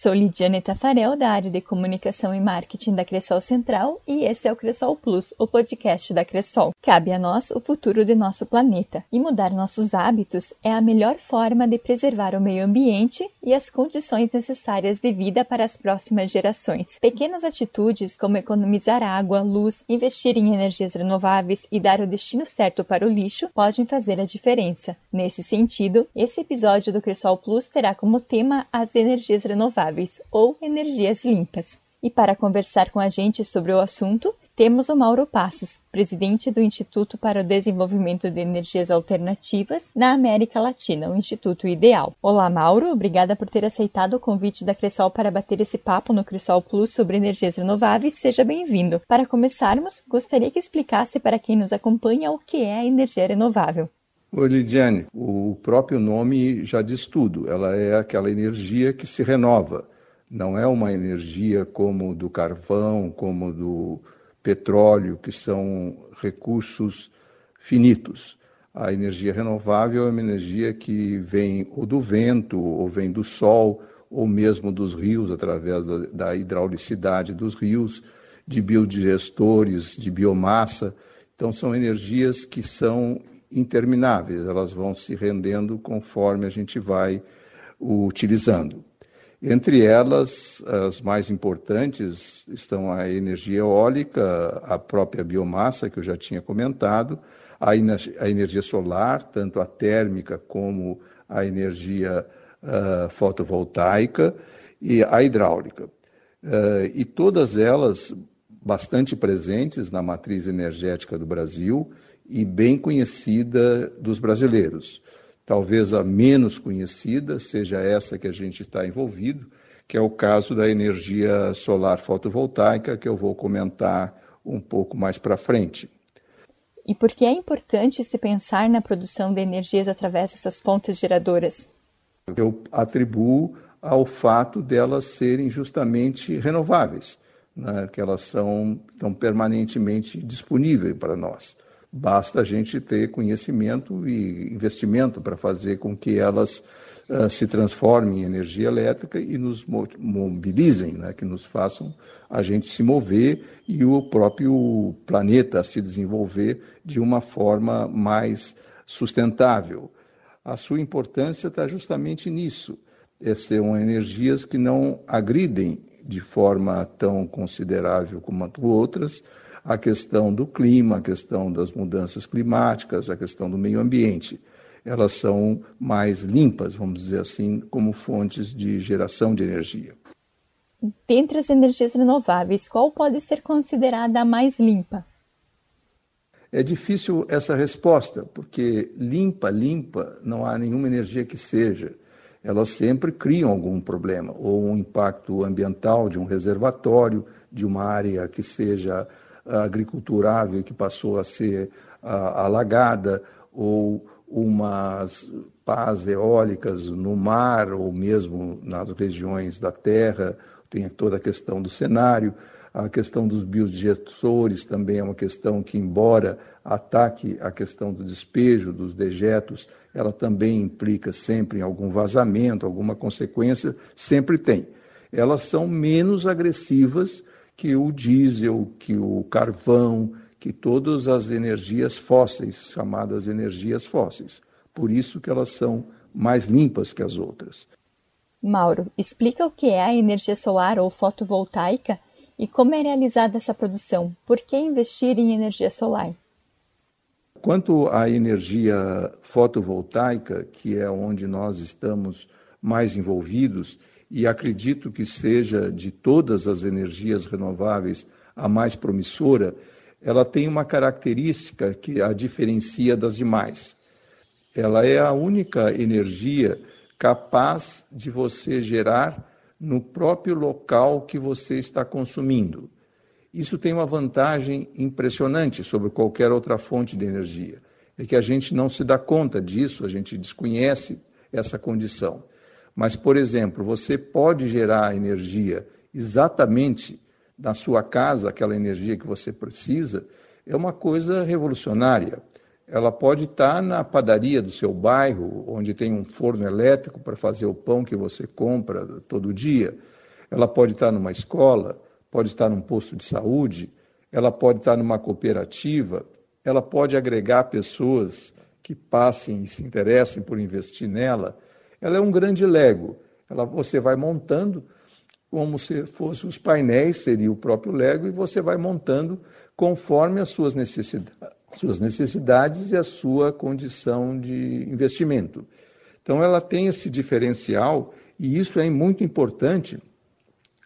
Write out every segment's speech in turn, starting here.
Sou Lidiane Tafarel, da área de comunicação e marketing da Cressol Central, e esse é o Cressol Plus, o podcast da Cressol. Cabe a nós o futuro de nosso planeta, e mudar nossos hábitos é a melhor forma de preservar o meio ambiente e as condições necessárias de vida para as próximas gerações. Pequenas atitudes como economizar água, luz, investir em energias renováveis e dar o destino certo para o lixo podem fazer a diferença. Nesse sentido, esse episódio do Cressol Plus terá como tema as energias renováveis renováveis ou energias limpas. E para conversar com a gente sobre o assunto, temos o Mauro Passos, presidente do Instituto para o Desenvolvimento de Energias Alternativas na América Latina, o Instituto Ideal. Olá, Mauro, obrigada por ter aceitado o convite da Cressol para bater esse papo no Cressol Plus sobre energias renováveis. Seja bem-vindo. Para começarmos, gostaria que explicasse para quem nos acompanha o que é a energia renovável. Oi, Lidiane. O próprio nome já diz tudo. Ela é aquela energia que se renova. Não é uma energia como do carvão, como do petróleo, que são recursos finitos. A energia renovável é uma energia que vem ou do vento, ou vem do sol, ou mesmo dos rios, através da, da hidraulicidade dos rios, de biodigestores, de biomassa. Então, são energias que são intermináveis, elas vão se rendendo conforme a gente vai utilizando. Entre elas, as mais importantes estão a energia eólica, a própria biomassa, que eu já tinha comentado, a, a energia solar, tanto a térmica como a energia uh, fotovoltaica e a hidráulica. Uh, e todas elas bastante presentes na matriz energética do Brasil e bem conhecida dos brasileiros. Talvez a menos conhecida seja essa que a gente está envolvido, que é o caso da energia solar fotovoltaica, que eu vou comentar um pouco mais para frente. E por que é importante se pensar na produção de energias através dessas fontes geradoras? Eu atribuo ao fato delas serem justamente renováveis, né, que elas são, estão permanentemente disponíveis para nós. Basta a gente ter conhecimento e investimento para fazer com que elas uh, se transformem em energia elétrica e nos mobilizem, né? que nos façam a gente se mover e o próprio planeta se desenvolver de uma forma mais sustentável. A sua importância está justamente nisso. Essas são energias que não agridem de forma tão considerável como outras, a questão do clima, a questão das mudanças climáticas, a questão do meio ambiente. Elas são mais limpas, vamos dizer assim, como fontes de geração de energia. Dentre as energias renováveis, qual pode ser considerada a mais limpa? É difícil essa resposta, porque limpa, limpa, não há nenhuma energia que seja. Elas sempre criam algum problema, ou um impacto ambiental de um reservatório, de uma área que seja agriculturável que passou a ser alagada, ou umas pás eólicas no mar ou mesmo nas regiões da terra, tem toda a questão do cenário, a questão dos biodigestores também é uma questão que, embora ataque a questão do despejo dos dejetos, ela também implica sempre em algum vazamento, alguma consequência, sempre tem. Elas são menos agressivas que o diesel, que o carvão, que todas as energias fósseis, chamadas energias fósseis. Por isso que elas são mais limpas que as outras. Mauro, explica o que é a energia solar ou fotovoltaica e como é realizada essa produção. Por que investir em energia solar? Quanto à energia fotovoltaica, que é onde nós estamos mais envolvidos, e acredito que seja de todas as energias renováveis a mais promissora, ela tem uma característica que a diferencia das demais. Ela é a única energia capaz de você gerar no próprio local que você está consumindo. Isso tem uma vantagem impressionante sobre qualquer outra fonte de energia. É que a gente não se dá conta disso, a gente desconhece essa condição. Mas, por exemplo, você pode gerar energia exatamente na sua casa, aquela energia que você precisa, é uma coisa revolucionária. ela pode estar na padaria do seu bairro, onde tem um forno elétrico para fazer o pão que você compra todo dia. Ela pode estar numa escola, pode estar num posto de saúde, ela pode estar numa cooperativa, ela pode agregar pessoas que passem e se interessem por investir nela. Ela é um grande Lego. Ela, você vai montando como se fossem os painéis, seria o próprio Lego, e você vai montando conforme as suas necessidades suas necessidades e a sua condição de investimento. Então, ela tem esse diferencial e isso é muito importante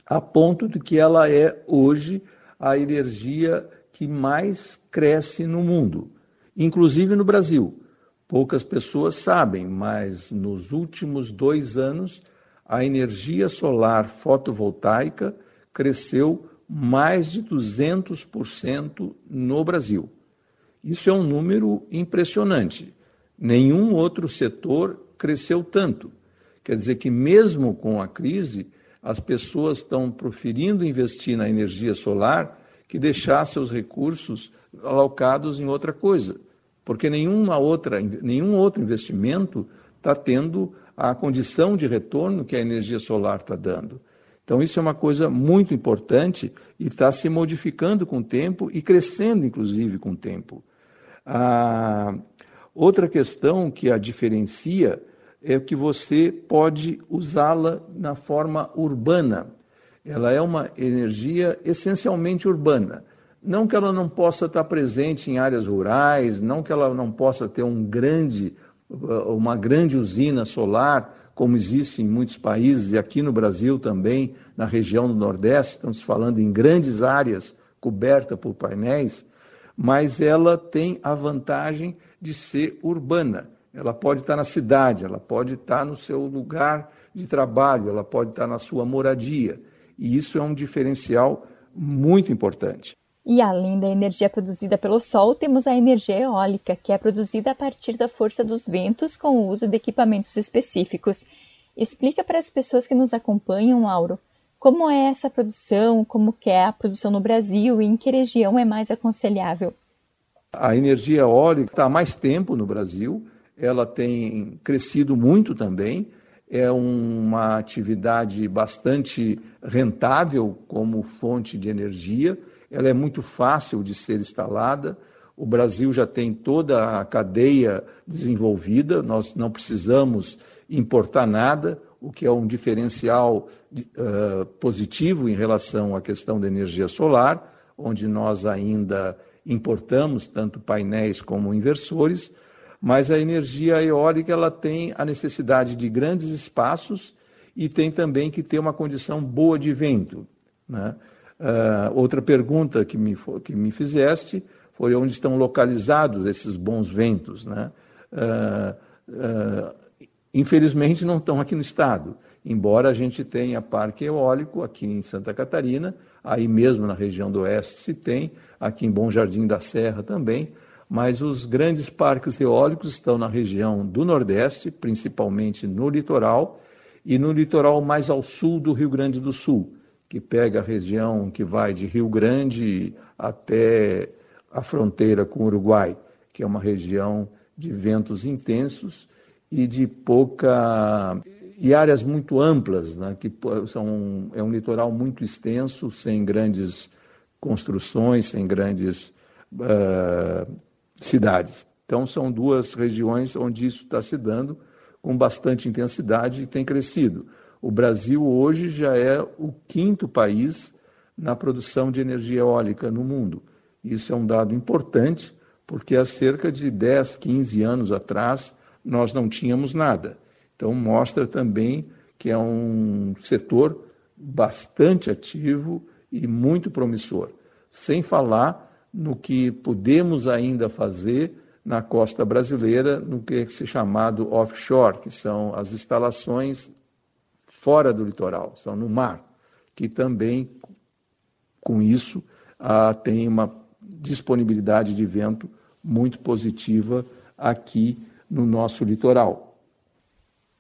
a ponto de que ela é hoje a energia que mais cresce no mundo, inclusive no Brasil. Poucas pessoas sabem, mas nos últimos dois anos a energia solar fotovoltaica cresceu mais de 200% no Brasil. Isso é um número impressionante. Nenhum outro setor cresceu tanto. Quer dizer que, mesmo com a crise, as pessoas estão preferindo investir na energia solar que deixar seus recursos alocados em outra coisa, porque nenhuma outra, nenhum outro investimento está tendo a condição de retorno que a energia solar está dando. Então, isso é uma coisa muito importante e está se modificando com o tempo e crescendo, inclusive, com o tempo. A outra questão que a diferencia é que você pode usá-la na forma urbana. Ela é uma energia essencialmente urbana. Não que ela não possa estar presente em áreas rurais, não que ela não possa ter um grande, uma grande usina solar, como existe em muitos países, e aqui no Brasil também, na região do Nordeste, estamos falando em grandes áreas cobertas por painéis, mas ela tem a vantagem de ser urbana. Ela pode estar na cidade, ela pode estar no seu lugar de trabalho, ela pode estar na sua moradia. E isso é um diferencial muito importante. E além da energia produzida pelo Sol, temos a energia eólica, que é produzida a partir da força dos ventos com o uso de equipamentos específicos. Explica para as pessoas que nos acompanham, Auro, como é essa produção? Como que é a produção no Brasil e em que região é mais aconselhável? A energia eólica está há mais tempo no Brasil, ela tem crescido muito também, é uma atividade bastante rentável como fonte de energia, ela é muito fácil de ser instalada. O Brasil já tem toda a cadeia desenvolvida, nós não precisamos importar nada o que é um diferencial uh, positivo em relação à questão da energia solar, onde nós ainda importamos tanto painéis como inversores, mas a energia eólica ela tem a necessidade de grandes espaços e tem também que ter uma condição boa de vento. Né? Uh, outra pergunta que me, que me fizeste foi onde estão localizados esses bons ventos. Né? Uh, uh, Infelizmente, não estão aqui no estado, embora a gente tenha parque eólico aqui em Santa Catarina, aí mesmo na região do oeste se tem, aqui em Bom Jardim da Serra também, mas os grandes parques eólicos estão na região do Nordeste, principalmente no litoral, e no litoral mais ao sul do Rio Grande do Sul, que pega a região que vai de Rio Grande até a fronteira com o Uruguai, que é uma região de ventos intensos e de pouca e áreas muito amplas, né, que são é um litoral muito extenso, sem grandes construções, sem grandes uh, cidades. Então são duas regiões onde isso está se dando com bastante intensidade e tem crescido. O Brasil hoje já é o quinto país na produção de energia eólica no mundo. Isso é um dado importante, porque há cerca de 10, 15 anos atrás, nós não tínhamos nada. Então, mostra também que é um setor bastante ativo e muito promissor. Sem falar no que podemos ainda fazer na costa brasileira, no que é se chamado offshore, que são as instalações fora do litoral, são no mar, que também, com isso, ah, tem uma disponibilidade de vento muito positiva aqui no nosso litoral.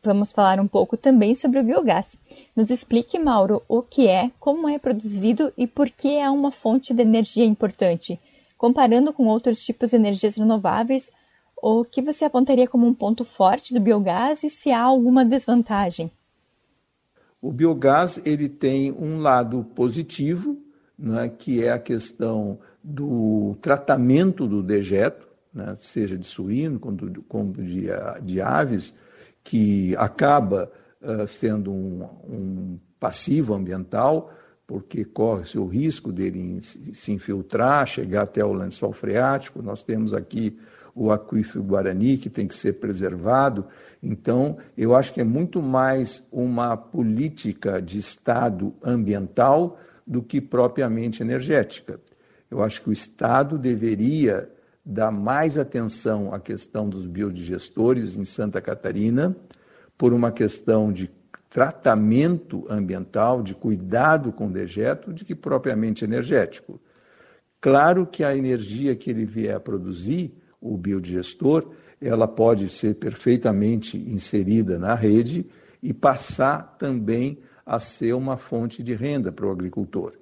Vamos falar um pouco também sobre o biogás. Nos explique, Mauro, o que é, como é produzido e por que é uma fonte de energia importante. Comparando com outros tipos de energias renováveis, o que você apontaria como um ponto forte do biogás e se há alguma desvantagem? O biogás ele tem um lado positivo, né, que é a questão do tratamento do dejeto, né, seja de suíno como, como de, de, aves, que acaba uh, sendo um, um passivo ambiental, porque corre-se o risco dele se infiltrar, chegar até o lençol freático. Nós temos aqui o aquífero Guarani, que tem que ser preservado. Então, eu acho que é muito mais uma política de Estado ambiental do que propriamente energética. Eu acho que o Estado deveria dar mais atenção à questão dos biodigestores em Santa Catarina, por uma questão de tratamento ambiental, de cuidado com o dejeto, de que propriamente energético. Claro que a energia que ele vier a produzir o biodigestor, ela pode ser perfeitamente inserida na rede e passar também a ser uma fonte de renda para o agricultor.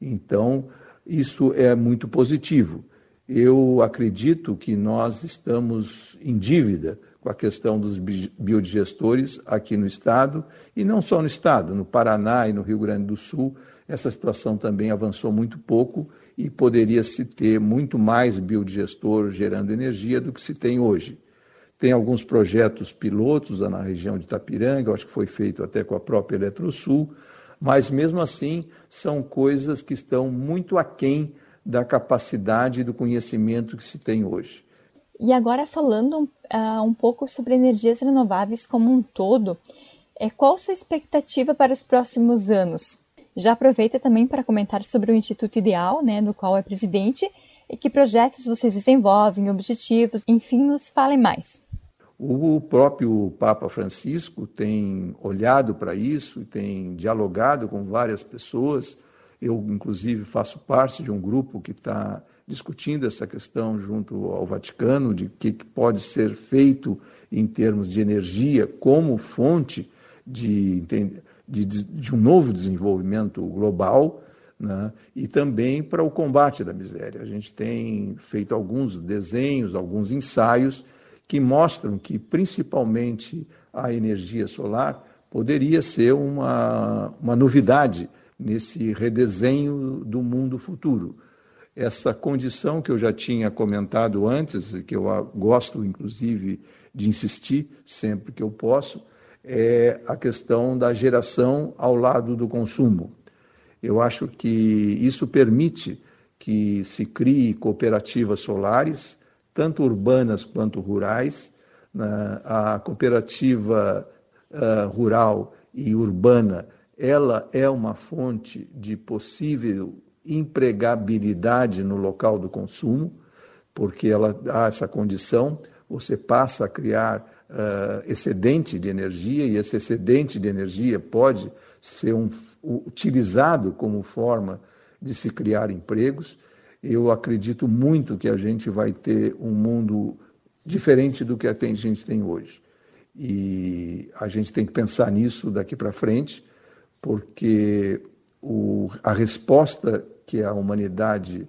Então, isso é muito positivo. Eu acredito que nós estamos em dívida com a questão dos biodigestores aqui no Estado, e não só no Estado, no Paraná e no Rio Grande do Sul, essa situação também avançou muito pouco e poderia se ter muito mais biodigestor gerando energia do que se tem hoje. Tem alguns projetos pilotos na região de Itapiranga, acho que foi feito até com a própria Eletrosul, mas mesmo assim são coisas que estão muito aquém da capacidade e do conhecimento que se tem hoje. E agora falando uh, um pouco sobre energias renováveis como um todo, é, qual sua expectativa para os próximos anos? Já aproveita também para comentar sobre o Instituto Ideal, né, do qual é presidente, e que projetos vocês desenvolvem, objetivos, enfim, nos falem mais. O próprio Papa Francisco tem olhado para isso, tem dialogado com várias pessoas. Eu, inclusive, faço parte de um grupo que está discutindo essa questão junto ao Vaticano, de que pode ser feito em termos de energia como fonte de, de, de um novo desenvolvimento global né? e também para o combate da miséria. A gente tem feito alguns desenhos, alguns ensaios que mostram que, principalmente, a energia solar poderia ser uma, uma novidade nesse redesenho do mundo futuro. Essa condição que eu já tinha comentado antes, que eu gosto, inclusive, de insistir sempre que eu posso, é a questão da geração ao lado do consumo. Eu acho que isso permite que se crie cooperativas solares, tanto urbanas quanto rurais. A cooperativa uh, rural e urbana, ela é uma fonte de possível empregabilidade no local do consumo, porque ela dá essa condição, você passa a criar uh, excedente de energia, e esse excedente de energia pode ser um, utilizado como forma de se criar empregos. Eu acredito muito que a gente vai ter um mundo diferente do que a gente tem hoje. E a gente tem que pensar nisso daqui para frente, porque o, a resposta que a humanidade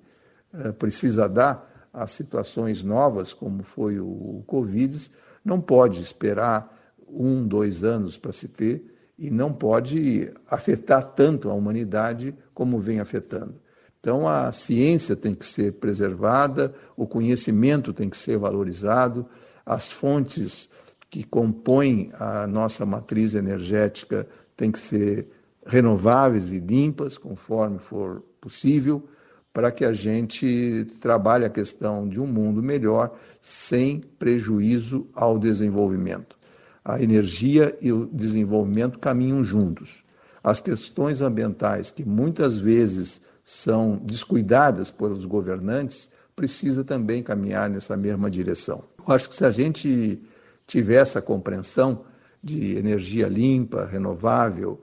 uh, precisa dar a situações novas, como foi o, o Covid, não pode esperar um, dois anos para se ter e não pode afetar tanto a humanidade como vem afetando. Então, a ciência tem que ser preservada, o conhecimento tem que ser valorizado, as fontes que compõem a nossa matriz energética têm que ser renováveis e limpas, conforme for possível para que a gente trabalhe a questão de um mundo melhor sem prejuízo ao desenvolvimento. A energia e o desenvolvimento caminham juntos. As questões ambientais, que muitas vezes são descuidadas pelos governantes, precisa também caminhar nessa mesma direção. Eu acho que se a gente tiver essa compreensão de energia limpa, renovável,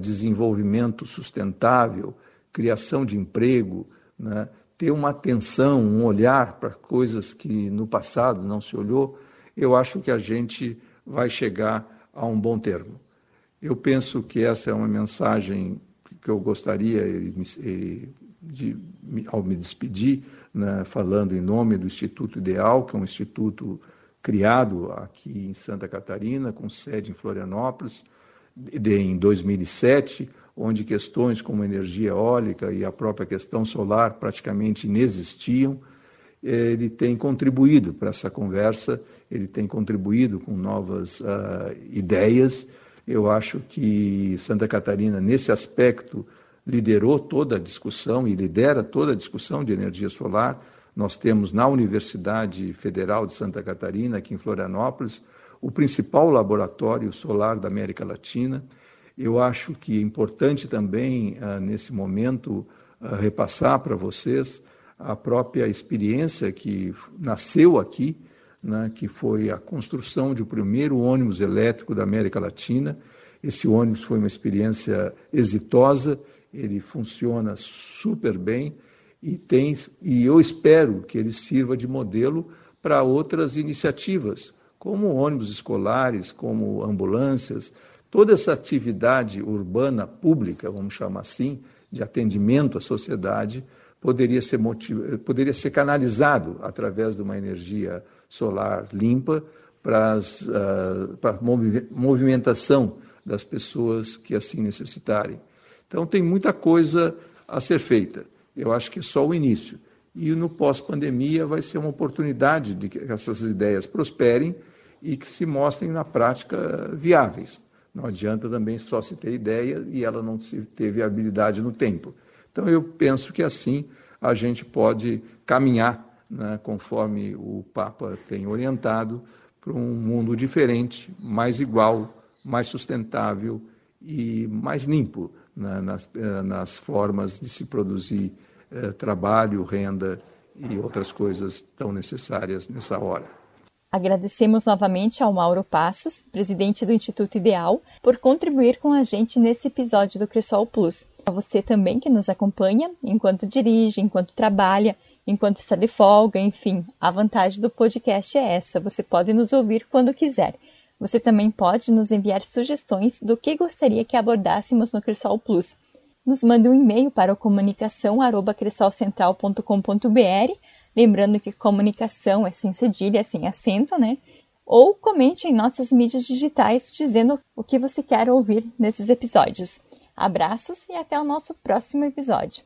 desenvolvimento sustentável, criação de emprego, né? ter uma atenção, um olhar para coisas que no passado não se olhou, eu acho que a gente vai chegar a um bom termo. Eu penso que essa é uma mensagem que eu gostaria, de, ao me despedir né, falando em nome do Instituto Ideal, que é um instituto criado aqui em Santa Catarina, com sede em Florianópolis, de, em 2007, onde questões como energia eólica e a própria questão solar praticamente inexistiam. Ele tem contribuído para essa conversa, ele tem contribuído com novas uh, ideias. Eu acho que Santa Catarina, nesse aspecto, liderou toda a discussão e lidera toda a discussão de energia solar. Nós temos na Universidade Federal de Santa Catarina, aqui em Florianópolis, o principal laboratório solar da América Latina. Eu acho que é importante também, ah, nesse momento, ah, repassar para vocês a própria experiência que nasceu aqui, né, que foi a construção de o primeiro ônibus elétrico da América Latina. Esse ônibus foi uma experiência exitosa ele funciona super bem e tem e eu espero que ele sirva de modelo para outras iniciativas, como ônibus escolares, como ambulâncias, toda essa atividade urbana pública, vamos chamar assim, de atendimento à sociedade, poderia ser motiv... poderia ser canalizado através de uma energia solar limpa para, as, uh, para a movimentação das pessoas que assim necessitarem. Então, tem muita coisa a ser feita. Eu acho que é só o início. E no pós-pandemia vai ser uma oportunidade de que essas ideias prosperem e que se mostrem na prática viáveis. Não adianta também só se ter ideia e ela não se ter viabilidade no tempo. Então, eu penso que assim a gente pode caminhar, né, conforme o Papa tem orientado, para um mundo diferente, mais igual, mais sustentável e mais limpo né, nas, eh, nas, formas de se produzir eh, trabalho, renda e outras coisas tão necessárias nessa hora. Agradecemos novamente ao Mauro Passos, presidente do Instituto Ideal, por contribuir com a gente nesse episódio do Cressol Plus. A você também que nos acompanha enquanto dirige, enquanto trabalha, enquanto está de folga, enfim, a vantagem do podcast é essa, você pode nos ouvir quando quiser. Você também pode nos enviar sugestões do que gostaria que abordássemos no Cresol Plus. Nos mande um e-mail para o comunicação@cressolcentral.com.br, lembrando que comunicação é sem cedilha, é sem acento, né? Ou comente em nossas mídias digitais dizendo o que você quer ouvir nesses episódios. Abraços e até o nosso próximo episódio.